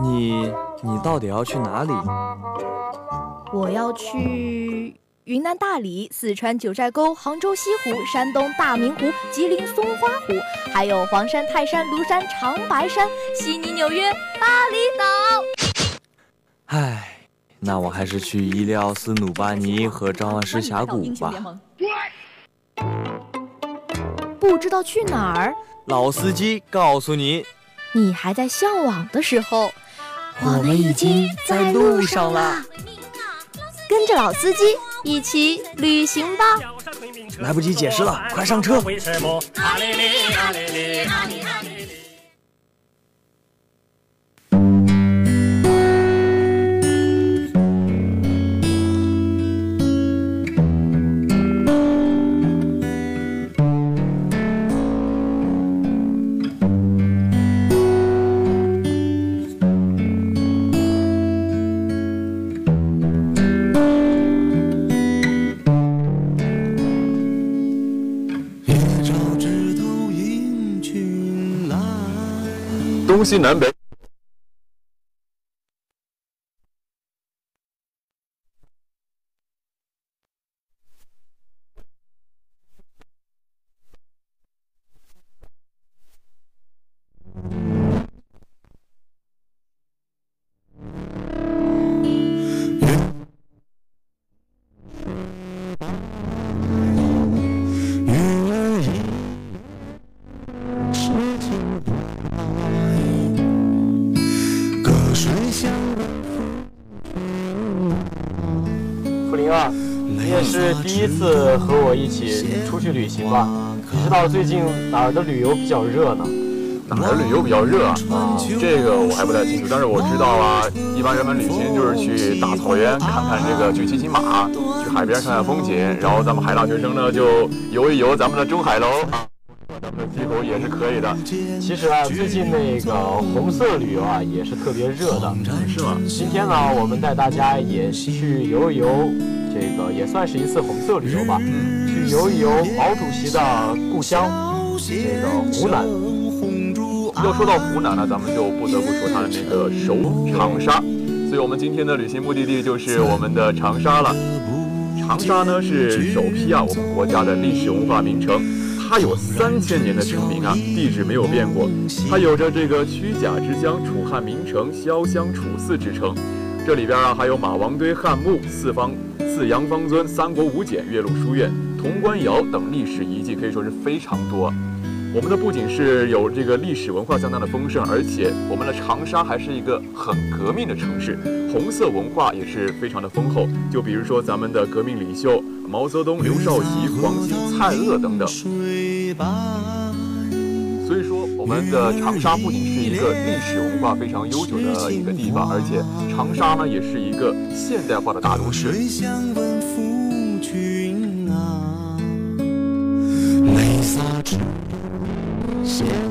你你到底要去哪里？我要去云南大理、四川九寨沟、杭州西湖、山东大明湖、吉林松花湖，还有黄山、泰山、庐山、长白山、悉尼、纽约、巴厘岛。唉，那我还是去伊利奥斯努巴尼和张万师峡谷吧。不知道去哪儿？老司机告诉你，你还在向往的时候，我们已经在路上了。跟着老司机一起旅行吧！来不及解释了，快上车！东西南北。知道最近哪儿的旅游比较热呢？哪儿旅游比较热啊？这个我还不太清楚，但是我知道啊，一般人们旅行就是去大草原看看这个去骑骑马，去海边看看风景，然后咱们海大学生呢就游一游咱们的中海楼啊，咱们的鸡头也是可以的。其实啊，最近那个红色旅游啊也是特别热的，是吗？今天呢，我们带大家也去游一游。这个也算是一次红色旅游吧，去游一游毛主席的故乡，这个湖南。要说到湖南呢，咱们就不得不说它的那个首长沙，所以我们今天的旅行目的地就是我们的长沙了。长沙呢是首批啊我们国家的历史文化名城，它有三千年的城名啊，地址没有变过，它有着这个虚假之乡、楚汉名城、潇湘楚寺之称。这里边啊还有马王堆汉墓、四方。四羊方尊、三国五简、岳麓书院、潼关窑等历史遗迹可以说是非常多。我们的不仅是有这个历史文化相当的丰盛，而且我们的长沙还是一个很革命的城市，红色文化也是非常的丰厚。就比如说咱们的革命领袖毛泽东、刘少奇、黄兴、蔡锷等等。所以说，我们的长沙不仅是一个历史文化非常悠久的一个地方，而且长沙呢也是一个现代化的大都市。傅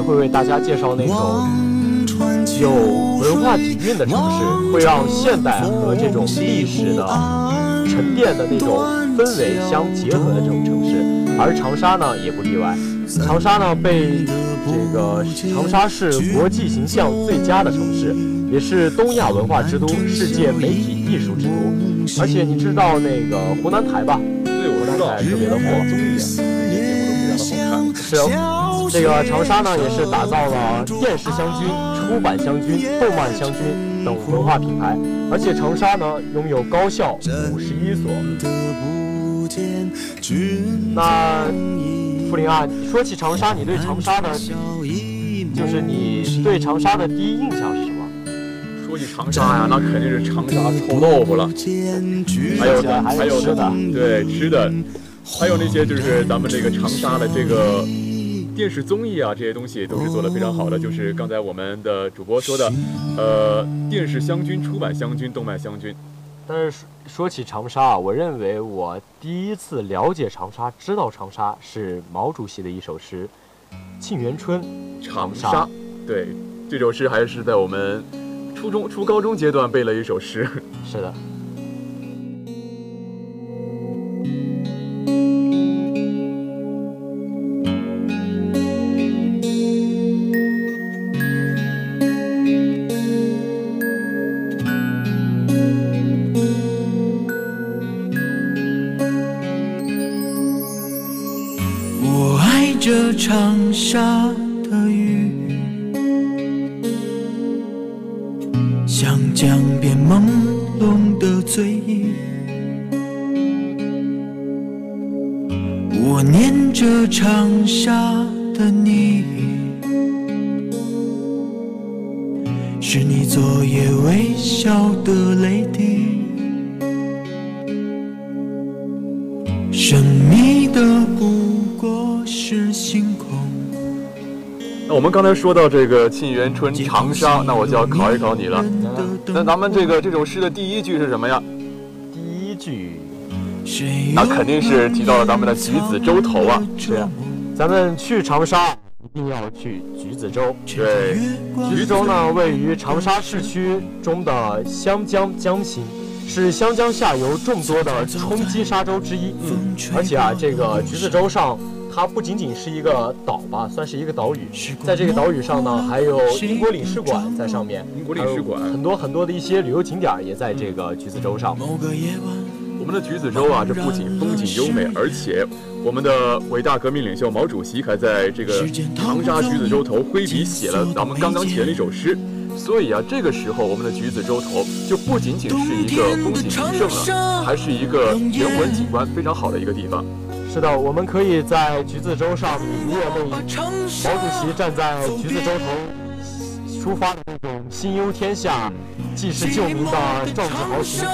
会为大家介绍那种有文化底蕴的城市，会让现代和这种历史的沉淀的那种氛围相结合的这种城市。而长沙呢，也不例外。长沙呢，被这个长沙市国际形象最佳的城市，也是东亚文化之都、世界媒体艺术之都。而且你知道那个湖南台吧？特别的火，综艺节目都非常的好看是哦，这个长沙呢也是打造了电视香君、出版香君、动漫香君等文化品牌，而且长沙呢拥有高校五十一所。那傅林啊，说起长沙，你对长沙的，就是你对长沙的第一印象是什么？说起长沙呀，那肯定是长沙臭豆腐了，还有还有吃的，对吃的，还有那些就是咱们这个长沙的这个电视综艺啊，这些东西都是做得非常好的。就是刚才我们的主播说的，呃，电视湘军、出版湘军、动漫湘军。但是说起长沙啊，我认为我第一次了解长沙、知道长沙是毛主席的一首诗《沁园春》。长沙，对，这首诗还是在我们。初中、初高中阶段背了一首诗，是的。上。刚才说到这个沁园春长沙，那我就要考一考你了。那咱们这个这首诗的第一句是什么呀？第一句，那肯定是提到了咱们的橘子洲头啊。对啊，咱们去长沙一定要去橘子洲。对，橘子洲呢位于长沙市区中的湘江江心，是湘江下游众多的冲积沙洲之一。嗯，而且啊，这个橘子洲上。它不仅仅是一个岛吧，算是一个岛屿。在这个岛屿上呢，还有英国领事馆在上面，英国领事馆很多很多的一些旅游景点也在这个橘子洲上。我们的橘子洲啊，这不仅风景优美，而且我们的伟大革命领袖毛主席还在这个长沙橘子洲头挥笔写了咱们刚刚写的一首诗。所以啊，这个时候我们的橘子洲头就不仅仅是一个风景名胜了，还是一个人文景观非常好的一个地方。是的，我们可以在橘子洲上领略那毛主席站在橘子洲头出发的那种心忧天下、济世救民的壮志豪情，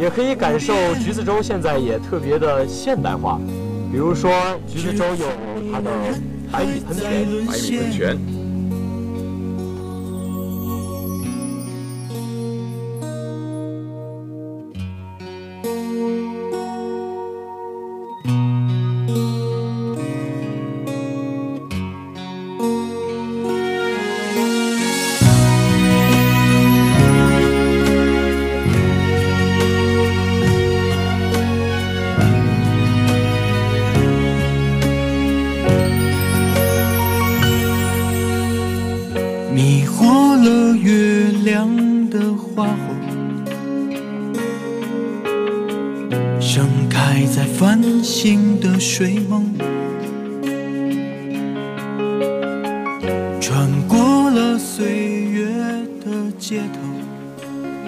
也可以感受橘子洲现在也特别的现代化。比如说，橘子洲有它的百米喷泉，百米喷泉。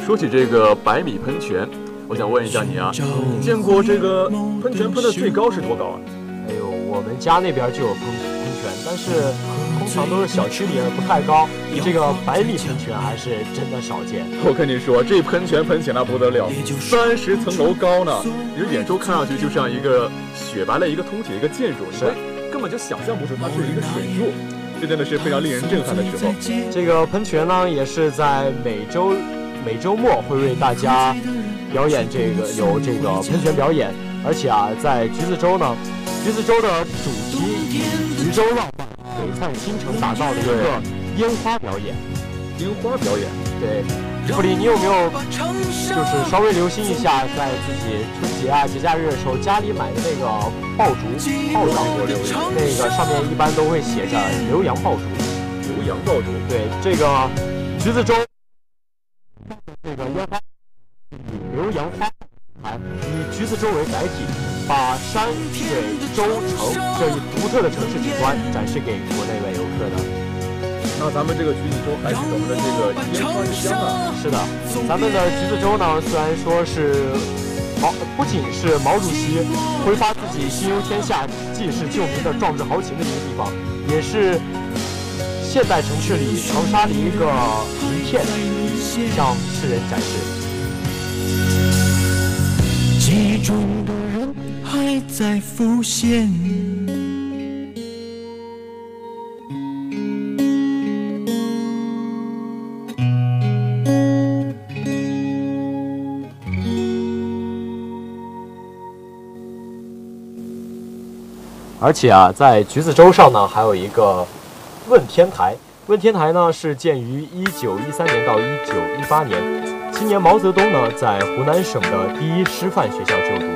说起这个百米喷泉，我想问一下你啊，你见过这个喷泉喷的最高是多高啊？哎呦，我们家那边就有喷喷泉，但是。通常都是小区里不太高，这个百米喷泉还是真的少见。我跟你说，这喷泉喷起来不得了，三十层楼高呢，你远处看上去就像一个雪白的一个通体的一个建筑，你根本就想象不出它是一个水柱，这真的是非常令人震撼的时候。这个喷泉呢，也是在每周每周末会为大家表演这个有这个喷泉表演，而且啊，在橘子洲呢，橘子洲的主题以橘洲浪漫。璀璨新城打造的一个烟花表演，烟花表演，对，布里，你有没有就是稍微留心一下，在自己春节啊节假日的时候，家里买的那个爆竹炮仗，那个上面一般都会写着“浏阳爆竹”，浏阳爆竹，对，这个橘子洲洲为载体。把山水洲城这一独特的城市景观展示给国内外游客的。那咱们这个橘子洲还是我们的这个烟花之乡啊。是的，咱们的橘子洲呢，虽然说是毛，不仅是毛主席挥发自己心忧天下、济世救民的壮志豪情的一个地方，也是现代城市里长沙的一个名片，向世人展示。记忆中的人还在浮现。而且啊，在橘子洲上呢，还有一个问天台。问天台呢，是建于一九一三年到一九一八年。今年毛泽东呢，在湖南省的第一师范学校就读。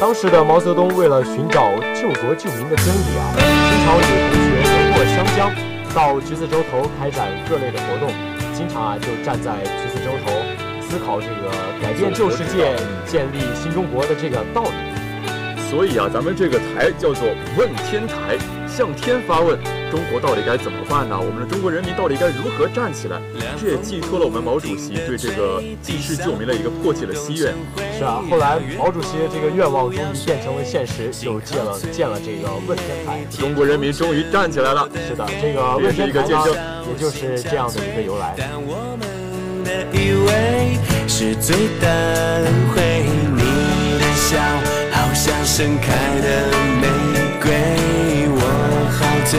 当时的毛泽东为了寻找救国救民的真理啊，经常与同学横过湘江，到橘子洲头开展各类的活动。经常啊，就站在橘子洲头，思考这个改变旧世界、建立新中国的这个道理。所以啊，咱们这个台叫做问天台，向天发问：中国到底该怎么办呢？我们的中国人民到底该如何站起来？这也寄托了我们毛主席对这个济世救民的一个迫切的心愿。是啊，后来毛主席的这个愿望终于变成了现实，就建了建了这个问天台，中国人民终于站起来了。是的，这个问天台呢，也就是这样的一个由来。好像盛开的玫瑰，我好醉，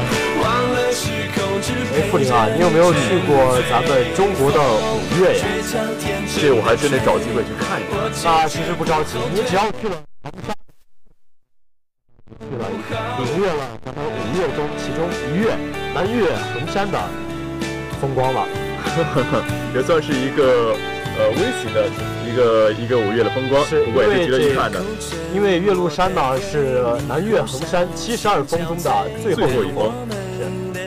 哎，傅林啊，你有没有去过咱们中国的五岳呀？这我还真得找机会去看一看。那其实不着急，你只要去了长沙，去了领略了咱们五岳中其中一岳南岳衡山的风光了，也算是一个呃微型的一个一个五岳的风光，不过也是值得一看的。因为岳麓山呢是南岳衡山七十二峰中的最后一峰。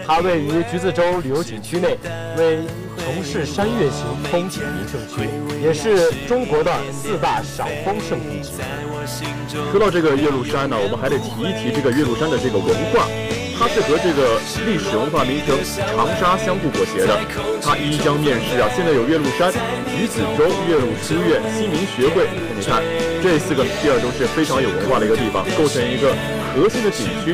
它位于橘子洲旅游景区内，为城市山岳型风景名胜区，也是中国的四大赏枫胜地之一。说到这个岳麓山呢，我们还得提一提这个岳麓山的这个文化。它是和这个历史文化名城长沙相互裹挟的。它依江面世啊，现在有岳麓山、橘子洲、岳麓书院、新民学会。你看，这四个地儿都是非常有文化的一个地方，构成一个核心的景区，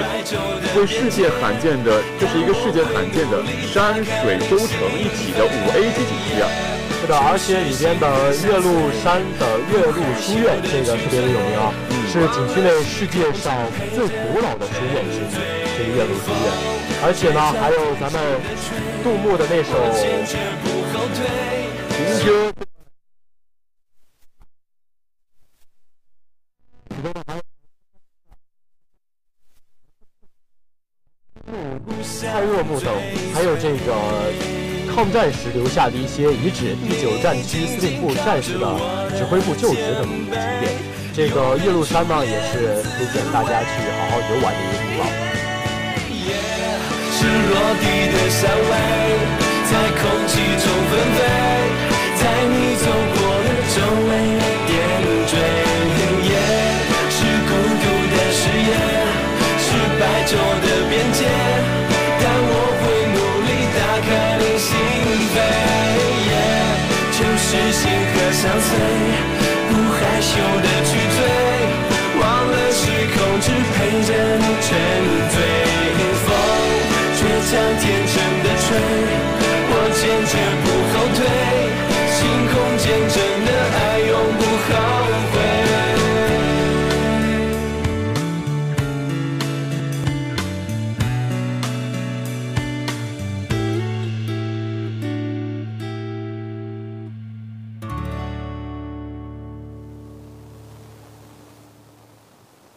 为世界罕见的，这是一个世界罕见的山水州城一体的五 A 级景区啊。是的，而且里边的岳麓山的岳麓书院，这个特别的有名啊，是景区内世界上最古老的书院之一。这个岳麓书院，而且呢，还有咱们杜牧的那首《情歌》。蔡锷墓等，还有这个抗战时留下的一些遗址，第九战区司令部战士的指挥部旧址等景点。这个岳麓山呢，也是推荐大家去好好游玩的一个地方。是落地的香味，在空气中纷飞，在你走过的周围相随，不害羞的去追，忘了时空，只陪着你沉醉。风倔强天真的吹，我坚决不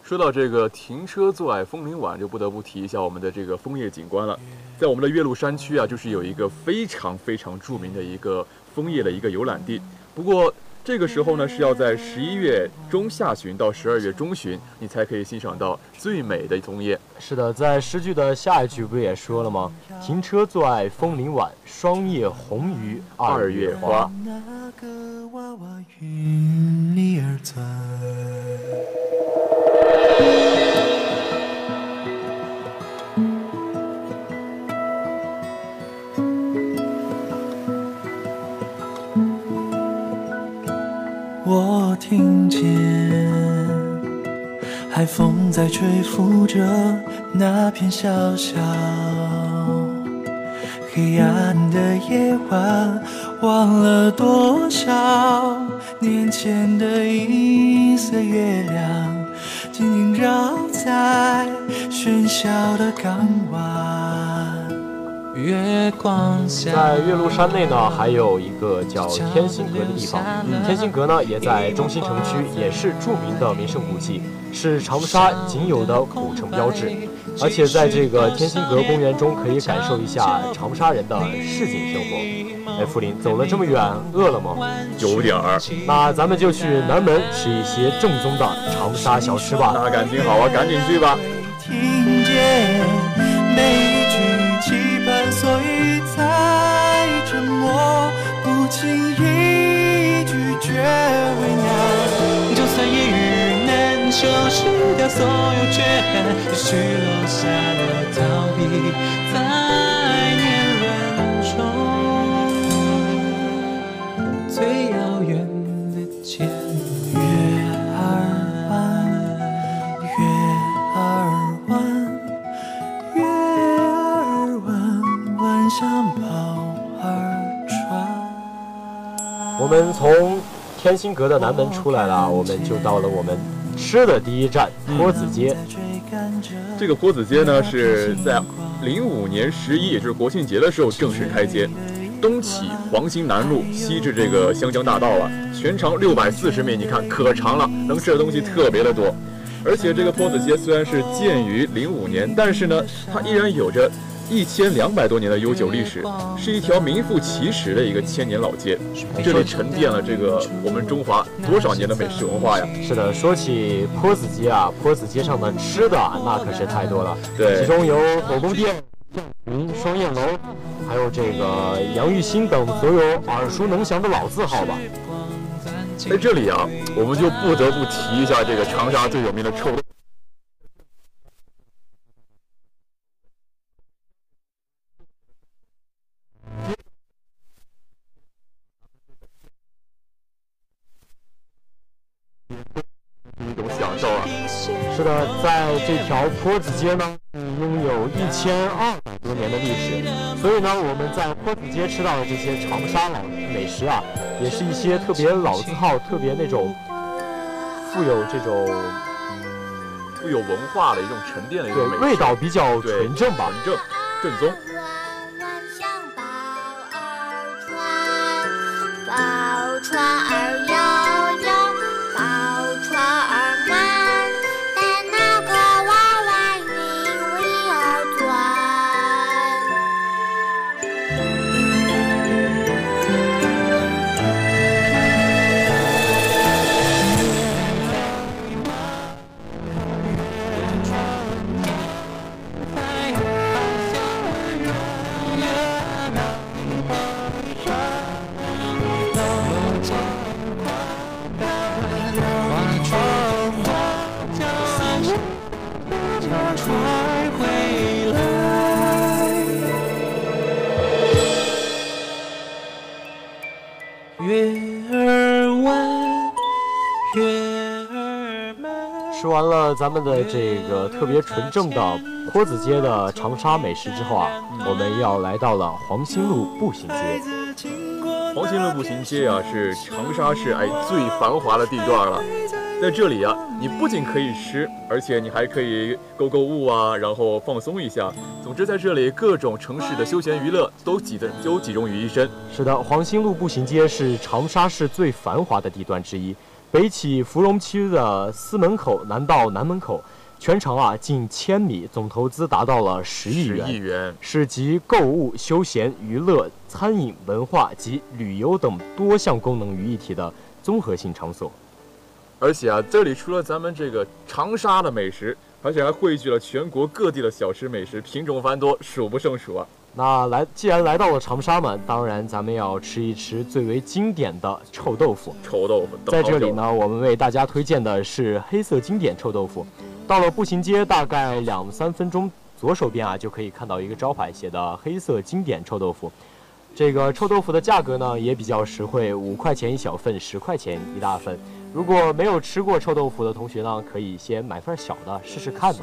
说到这个停车坐爱枫林晚，就不得不提一下我们的这个枫叶景观了。在我们的岳麓山区啊，就是有一个非常非常著名的一个枫叶的一个游览地。不过这个时候呢，是要在十一月中下旬到十二月中旬，你才可以欣赏到最美的枫叶。是的，在诗句的下一句不也说了吗？停车坐爱枫林晚，霜叶红于二月花。那个娃娃云里儿钻。听见海风在吹拂着那片小小黑暗的夜晚，忘了多少年前的银色月亮，静静绕在喧嚣的港湾。月光下，在岳麓山内呢，还有一个叫天心阁的地方。天心阁呢，也在中心城区，也是著名的名胜古迹，是长沙仅有的古城标志。而且在这个天心阁公园中，可以感受一下长沙人的市井生活。哎，福林，走了这么远，饿了吗？有点儿，那咱们就去南门吃一些正宗的长沙小吃吧。那赶紧好啊，赶紧去吧。听见每修饰掉所有缺憾，也许落下了逃避在年轮中最遥远的前月儿弯，月儿弯，月儿弯，弯像宝儿船。我们从天心阁的南门出来了，我们就到了我们吃的第一站坡子街。这个坡子街呢，是在零五年十一，也就是国庆节的时候正式开街。东起黄兴南路，西至这个湘江大道了，全长六百四十米，你看可长了，能吃的东西特别的多。而且这个坡子街虽然是建于零五年，但是呢，它依然有着一千两百多年的悠久历史，是一条名副其实的一个千年老街。这里沉淀了这个我们中华多少年的美食文化呀！是的，说起坡子街啊，坡子街上的吃的那可是太多了，对其中有火宫殿、云双燕楼，还有这个杨玉兴等所有耳熟能详的老字号吧。在这里啊，我们就不得不提一下这个长沙最有名的臭豆。坡子街呢，拥有一千二百多年的历史，所以呢，我们在坡子街吃到的这些长沙老美食啊，也是一些特别老字号、特别那种富有这种富有文化的一种沉淀的一对种美食，味道比较纯正吧。纯正正宗。吃完了咱们的这个特别纯正的坡子街的长沙美食之后啊，我们要来到了黄兴路步行街。黄兴路步行街啊，是长沙市哎最繁华的地段了。在这里啊，你不仅可以吃，而且你还可以购购物啊，然后放松一下。总之，在这里各种城市的休闲娱乐都集的都集中于一身。是的，黄兴路步行街是长沙市最繁华的地段之一。北起芙蓉区的司门口，南到南门口，全长啊近千米，总投资达到了十亿十元。亿元，是集购物、休闲、娱乐、餐饮、文化及旅游等多项功能于一体的综合性场所。而且啊，这里除了咱们这个长沙的美食，而且还汇聚了全国各地的小吃美食，品种繁多，数不胜数啊。那来，既然来到了长沙嘛，当然咱们要吃一吃最为经典的臭豆腐。臭豆腐，在这里呢，我们为大家推荐的是黑色经典臭豆腐。到了步行街，大概两三分钟，左手边啊就可以看到一个招牌，写的“黑色经典臭豆腐”。这个臭豆腐的价格呢也比较实惠，五块钱一小份，十块钱一大份。如果没有吃过臭豆腐的同学呢，可以先买份小的试试看呢。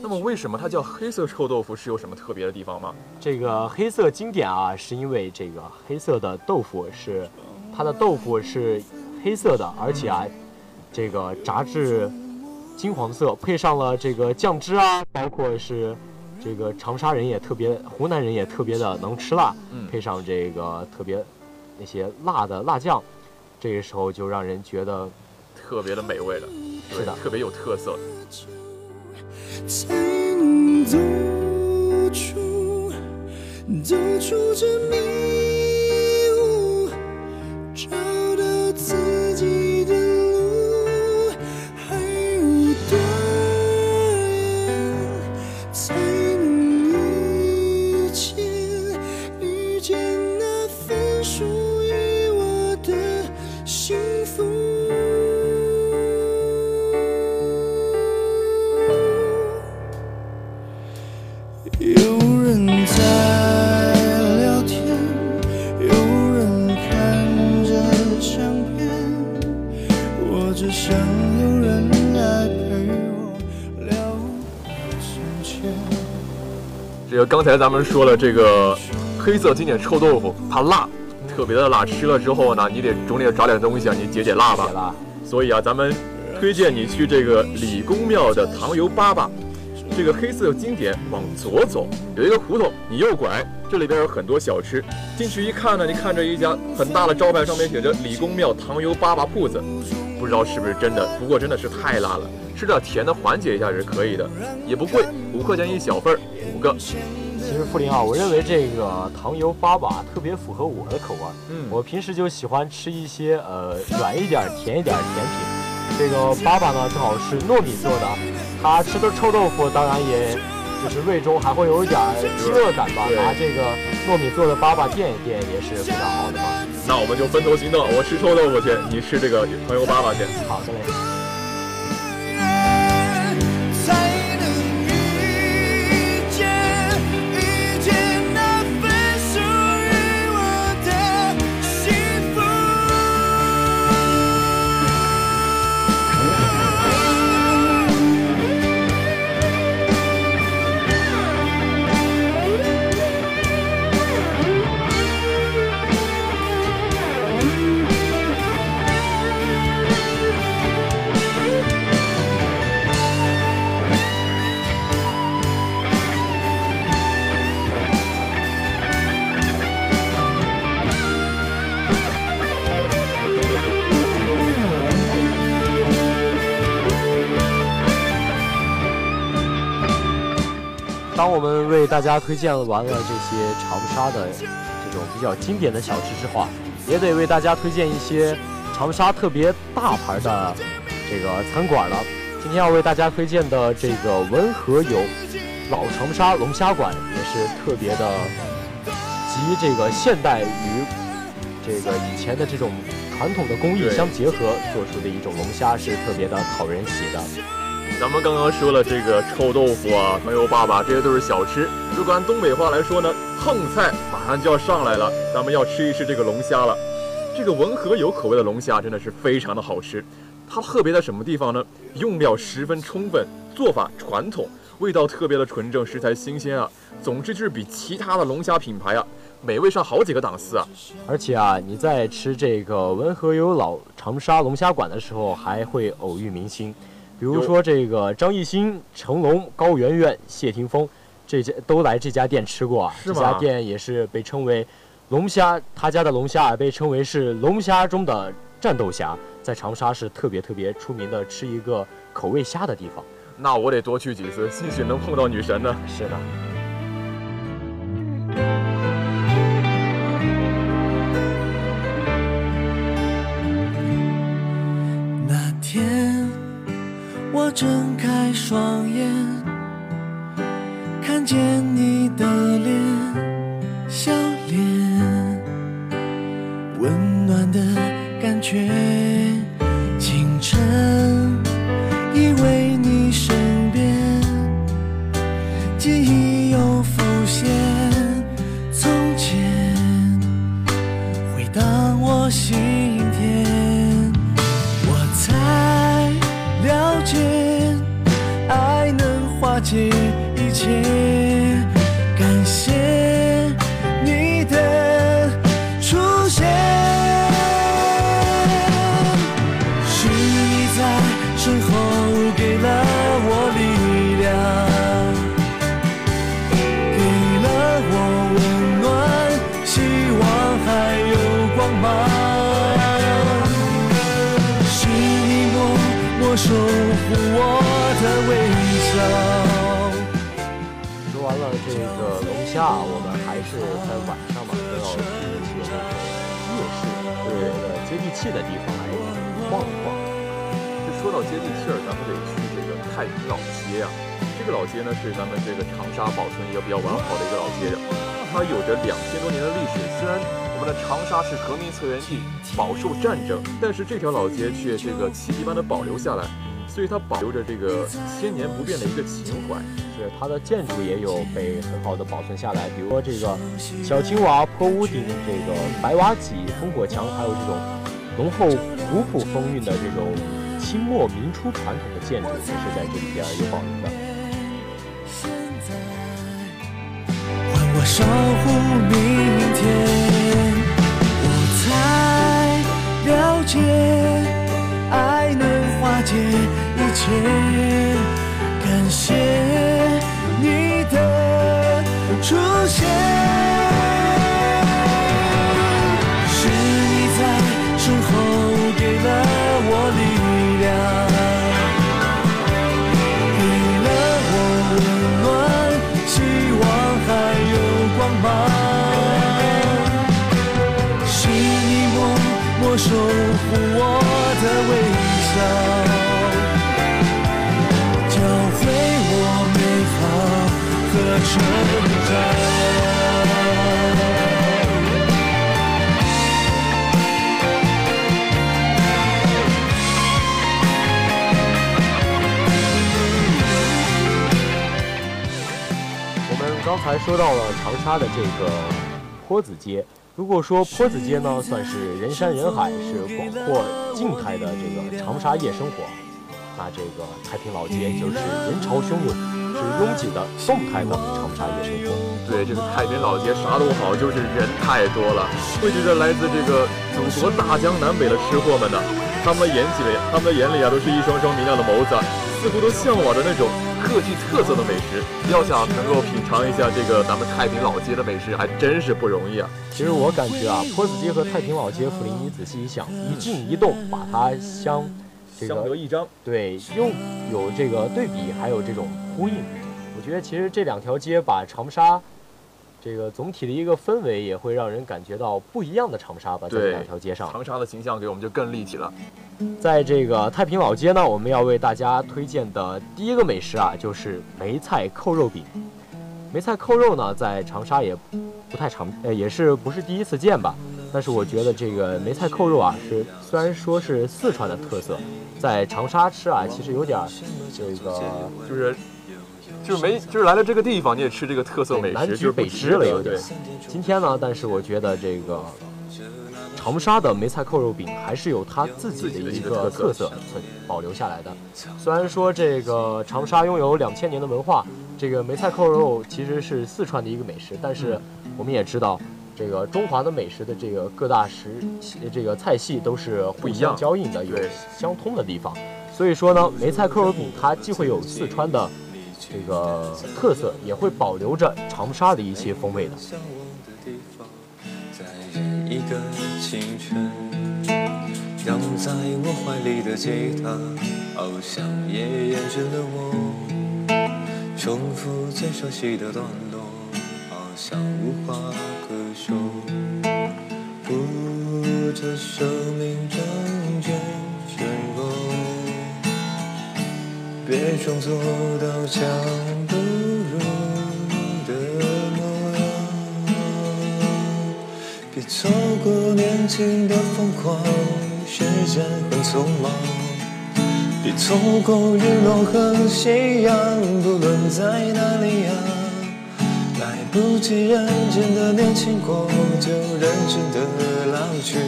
那么为什么它叫黑色臭豆腐？是有什么特别的地方吗？这个黑色经典啊，是因为这个黑色的豆腐是它的豆腐是黑色的，而且啊，这个炸至金黄色，配上了这个酱汁啊，包括是这个长沙人也特别，湖南人也特别的能吃辣，嗯配上这个特别那些辣的辣酱，这个时候就让人觉得特别的美味了，对是的特别有特色。才能走出，走出这迷才咱们说了，这个黑色经典臭豆腐，它辣，特别的辣，吃了之后呢，你得总得找点东西啊，你解解辣吧。所以啊，咱们推荐你去这个李公庙的糖油粑粑，这个黑色经典往左走有一个胡同，你右拐，这里边有很多小吃。进去一看呢，你看着一家很大的招牌，上面写着李公庙糖油粑粑铺子，不知道是不是真的，不过真的是太辣了，吃点甜的缓解一下是可以的，也不贵，五块钱一小份儿，五个。其实傅林啊，我认为这个糖油粑粑特别符合我的口味。嗯我平时就喜欢吃一些呃软一点、甜一点的甜品。这个粑粑呢，正好是糯米做的，它吃的臭豆腐，当然也就是胃中还会有一点儿饥饿感吧。对拿这个糯米做的粑粑垫一垫也是非常好的嘛。那我们就分头行动，我吃臭豆腐去，你吃这个糖油粑粑去。好的嘞。当我们为大家推荐完了这些长沙的这种比较经典的小吃之后啊，也得为大家推荐一些长沙特别大牌的这个餐馆了。今天要为大家推荐的这个文和友老长沙龙虾馆，也是特别的集这个现代与这个以前的这种传统的工艺相结合做出的一种龙虾，是特别的讨人喜的。咱们刚刚说了这个臭豆腐啊、糖油粑粑，这些都是小吃。如果按东北话来说呢，横菜马上就要上来了，咱们要吃一吃这个龙虾了。这个文和友口味的龙虾真的是非常的好吃，它特别在什么地方呢？用料十分充分，做法传统，味道特别的纯正，食材新鲜啊。总之就是比其他的龙虾品牌啊，美味上好几个档次啊。而且啊，你在吃这个文和友老长沙龙虾馆的时候，还会偶遇明星，比如说这个张艺兴、成龙、高圆圆、谢霆锋，这家都来这家店吃过啊。这家店也是被称为龙虾，他家的龙虾啊被称为是龙虾中的战斗虾。在长沙是特别特别出名的，吃一个口味虾的地方。那我得多去几次，兴许能碰到女神呢。是的。睁开双眼，看见你的脸，笑脸，温暖的感觉。完了这个龙虾，我们还是在晚上嘛，都要去一些那个夜市，对接地气的地方来晃一晃。这说到接地气儿，咱们得去这个太平老街啊。这个老街呢是咱们这个长沙保存一个比较完好的一个老街，它有着两千多年的历史。虽然我们的长沙是革命策源地，饱受战争，但是这条老街却这个奇迹般的保留下来，所以它保留着这个千年不变的一个情怀。是它的建筑也有被很好的保存下来，比如说这个小青瓦、坡屋顶、这个白瓦脊、烽火墙，还有这种浓厚古朴风韵的这种清末民初传统的建筑，也是在这里边有保留的。我守护明天，我才了解，爱能化解一切。感谢的出现，是你在身后给了我力量。给了我温暖，希望还有光芒。是你默默守护我我们刚才说到了长沙的这个坡子街。如果说坡子街呢，算是人山人海，是广阔静态的这个长沙夜生活，那这个太平老街就是人潮汹涌，是拥挤的动态的长沙夜生活。对，这个太平老街啥都好，就是人太多了，汇聚着来自这个祖国大江南北的吃货们呢。他们眼里，他们的眼里啊，都是一双双明亮的眸子，似乎都向往着那种各具特色的美食。要想能够品尝一下这个咱们太平老街的美食，还真是不容易啊。其实我感觉啊，坡子街和太平老街，福林，你仔细一想，一静一动，把它相这相得益彰。对，又有这个对比，还有这种呼应。我觉得其实这两条街把长沙这个总体的一个氛围，也会让人感觉到不一样的长沙吧，在这两条街上。长沙的形象给我们就更立体了。在这个太平老街呢，我们要为大家推荐的第一个美食啊，就是梅菜扣肉饼。梅菜扣肉呢，在长沙也不太常，呃，也是不是第一次见吧？但是我觉得这个梅菜扣肉啊，是虽然说是四川的特色，在长沙吃啊，其实有点儿这个就是就是没就是来了这个地方，你也吃这个特色美食，南就是北吃了有点。今天呢，但是我觉得这个长沙的梅菜扣肉饼还是有它自己的一个特色存保留下来的。虽然说这个长沙拥有两千年的文化，这个梅菜扣肉其实是四川的一个美食，但是我们也知道。这个中华的美食的这个各大食这个菜系都是互相交映的，有相通的地方。所以说呢，梅菜扣肉饼它既会有四川的这个特色，也会保留着长沙的一些风味的。向往的地方，在一个清晨，镶在我怀里的吉他，好像也厌倦了我。重复最熟悉的段落，好像无话可说。不，这生命终究脆弱，别装作刀枪不入的模样，别错过年轻的疯狂，时间很匆忙。错过日落和夕阳，不论在哪里呀、来不及认真的年轻过，就认真的老去。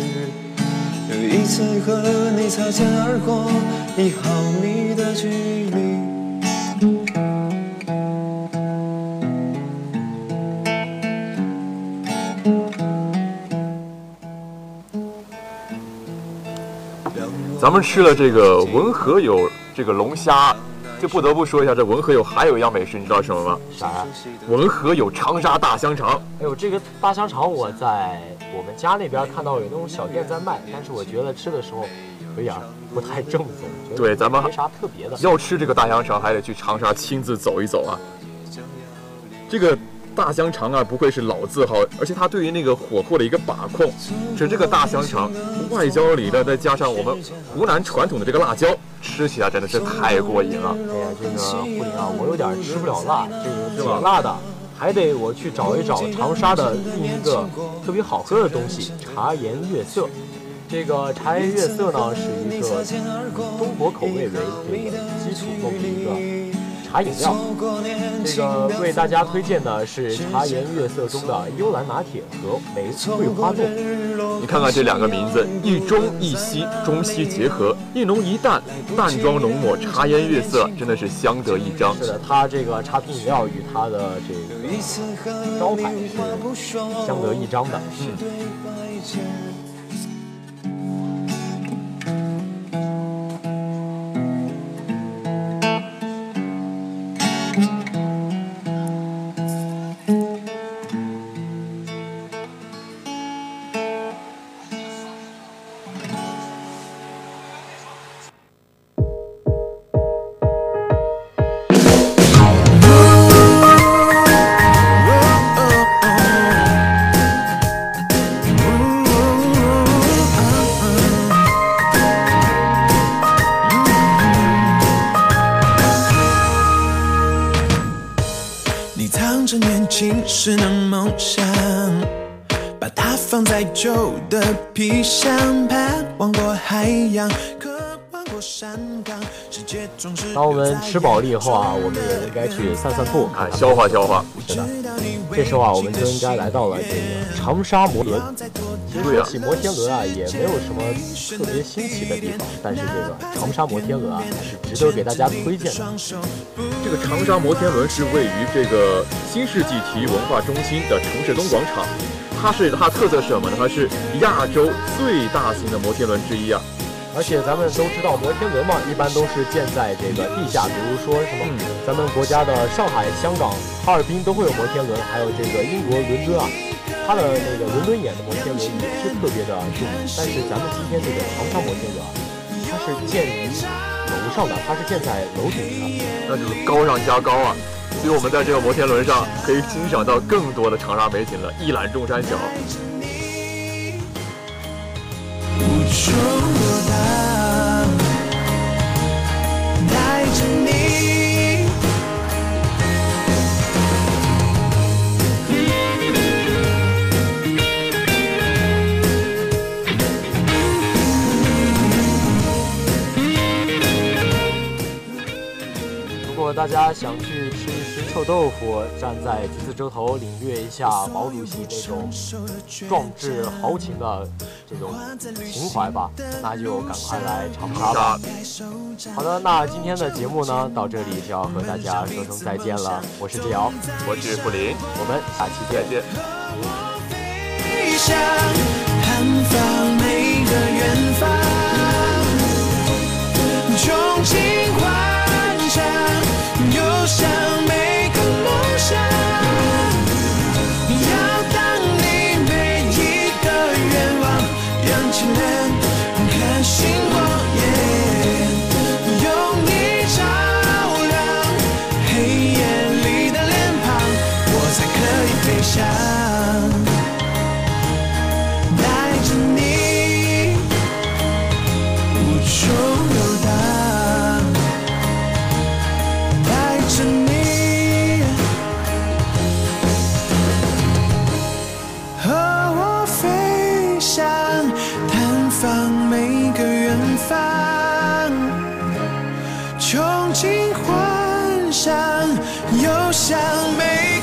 又一次和你擦肩而过，一毫米的距离。咱们吃了这个文和友这个龙虾，就不得不说一下，这文和友还有一样美食，你知道什么吗？啥呀？文和友长沙大香肠。哎呦，这个大香肠我在我们家那边看到有那种小店在卖，但是我觉得吃的时候有点儿不太正宗，对咱们没啥特别的。要吃这个大香肠，还得去长沙亲自走一走啊。这个大香肠啊，不愧是老字号，而且它对于那个火候的一个把控，是这个大香肠外焦里嫩，再加上我们湖南传统的这个辣椒，吃起来真的是太过瘾了。哎呀，这个护林啊，我有点吃不了辣，这个是吧辣的，还得我去找一找长沙的另一个特别好喝的东西——茶颜悦色。这个茶颜悦色呢，是一个以中国口味为这个基础做的一个茶饮料。这个为大家推荐的是茶颜悦色中的幽兰拿铁和玫瑰花冻。你看看这两个名字，一中一西，中西结合，一浓一淡，淡妆浓抹，茶颜悦色，真的是相得益彰。是的，它这个茶品饮料与它的这个招牌是相得益彰的。嗯。的皮箱，盼望过海洋，渴望过山岗，世界总是当我们吃饱了以后啊，我们也应该去散散步，看消化消化。是的，这时候啊，我们就应该来到了这个长沙摩轮。对啊说起摩天轮啊，也没有什么特别新奇的地方，但是这个长沙摩天轮啊，还是值得给大家推荐的。这个长沙摩天轮是位于这个新世纪体育文化中心的城市东广场，它是它特色是什么呢？它是亚洲最大型的摩天轮之一啊。而且咱们都知道摩天轮嘛，一般都是建在这个地下，比如说什么嗯咱们国家的上海、香港、哈尔滨都会有摩天轮，还有这个英国伦敦啊，它的那个伦敦眼的摩天轮也是特别的著名。但是咱们今天这个长沙摩天轮啊，它是建于楼上的，它是建在楼顶的。那就是高上加高啊。所以我们在这个摩天轮上可以欣赏到更多的长沙美景了，一览众山小。如果大家想去吃臭豆腐，站在橘子洲头领略一下毛主席那种壮志豪情的这种情怀吧，那就赶快来长沙吧。好的，那今天的节目呢，到这里就要和大家说声再见了。我是志尧，我是傅林，我们下期见再。见。放。穷尽幻想又像没